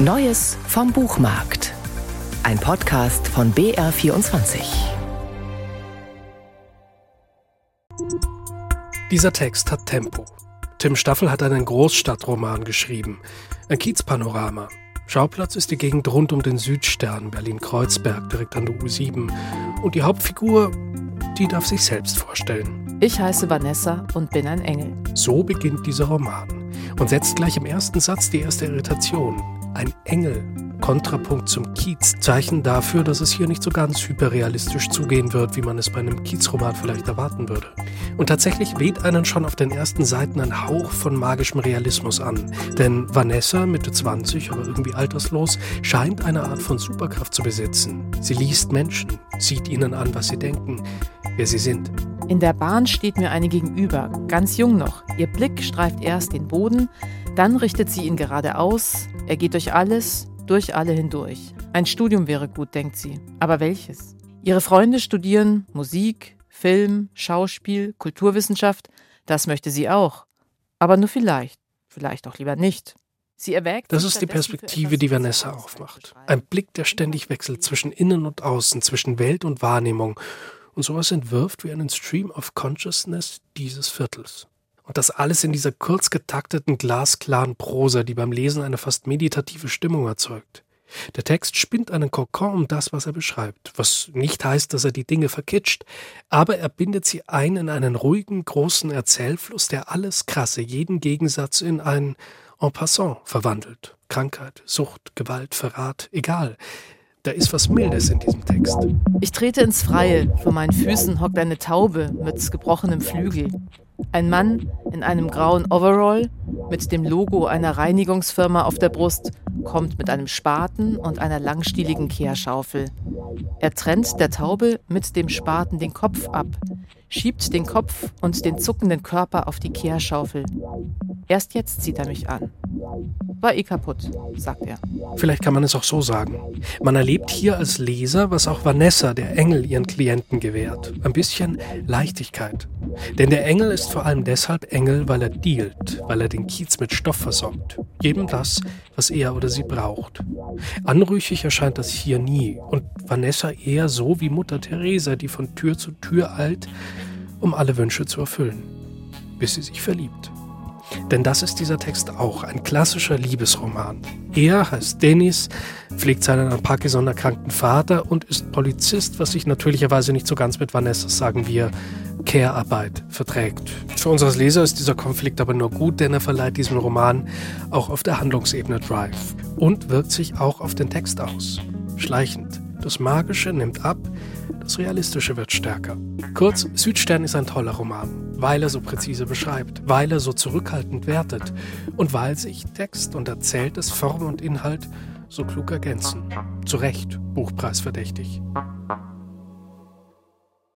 Neues vom Buchmarkt. Ein Podcast von BR24. Dieser Text hat Tempo. Tim Staffel hat einen Großstadtroman geschrieben. Ein Kiezpanorama. Schauplatz ist die Gegend rund um den Südstern, Berlin-Kreuzberg, direkt an der U7. Und die Hauptfigur, die darf sich selbst vorstellen. Ich heiße Vanessa und bin ein Engel. So beginnt dieser Roman und setzt gleich im ersten Satz die erste Irritation. Ein Engel, Kontrapunkt zum Kiez, Zeichen dafür, dass es hier nicht so ganz hyperrealistisch zugehen wird, wie man es bei einem Kiezroman vielleicht erwarten würde. Und tatsächlich weht einen schon auf den ersten Seiten ein Hauch von magischem Realismus an. Denn Vanessa, Mitte 20, aber irgendwie alterslos, scheint eine Art von Superkraft zu besitzen. Sie liest Menschen, sieht ihnen an, was sie denken, wer sie sind. In der Bahn steht mir eine gegenüber, ganz jung noch. Ihr Blick streift erst den Boden, dann richtet sie ihn geradeaus. Er geht durch alles, durch alle hindurch. Ein Studium wäre gut, denkt sie. Aber welches? Ihre Freunde studieren Musik, Film, Schauspiel, Kulturwissenschaft. Das möchte sie auch. Aber nur vielleicht. Vielleicht auch lieber nicht. Sie erwägt. Das ist die Perspektive, die Vanessa aufmacht. Ein Blick, der ständig wechselt zwischen Innen und Außen, zwischen Welt und Wahrnehmung und sowas entwirft wie einen Stream of Consciousness dieses Viertels. Und das alles in dieser kurz getakteten, glasklaren Prosa, die beim Lesen eine fast meditative Stimmung erzeugt. Der Text spinnt einen Kokon um das, was er beschreibt, was nicht heißt, dass er die Dinge verkitscht, aber er bindet sie ein in einen ruhigen, großen Erzählfluss, der alles Krasse, jeden Gegensatz in ein En passant verwandelt. Krankheit, Sucht, Gewalt, Verrat, egal. Da ist was Mildes in diesem Text. Ich trete ins Freie. Vor meinen Füßen hockt eine Taube mit gebrochenem Flügel. Ein Mann in einem grauen Overall mit dem Logo einer Reinigungsfirma auf der Brust kommt mit einem Spaten und einer langstieligen Kehrschaufel. Er trennt der Taube mit dem Spaten den Kopf ab, schiebt den Kopf und den zuckenden Körper auf die Kehrschaufel. Erst jetzt sieht er mich an. War eh kaputt, sagt er. Vielleicht kann man es auch so sagen. Man erlebt hier als Leser, was auch Vanessa, der Engel, ihren Klienten gewährt. Ein bisschen Leichtigkeit. Denn der Engel ist vor allem deshalb Engel, weil er dealt, weil er den Kiez mit Stoff versorgt. Jedem das, was er oder sie braucht. Anrüchig erscheint das hier nie und Vanessa eher so wie Mutter Teresa, die von Tür zu Tür eilt, um alle Wünsche zu erfüllen, bis sie sich verliebt. Denn das ist dieser Text auch, ein klassischer Liebesroman. Er heißt Dennis, pflegt seinen an Parkinson erkrankten Vater und ist Polizist, was sich natürlicherweise nicht so ganz mit Vanessa, sagen wir, Care-Arbeit verträgt. Für uns als Leser ist dieser Konflikt aber nur gut, denn er verleiht diesem Roman auch auf der Handlungsebene Drive und wirkt sich auch auf den Text aus. Schleichend. Das Magische nimmt ab, das Realistische wird stärker. Kurz, Südstern ist ein toller Roman, weil er so präzise beschreibt, weil er so zurückhaltend wertet und weil sich Text und Erzähltes, Form und Inhalt so klug ergänzen. Zu Recht Buchpreisverdächtig.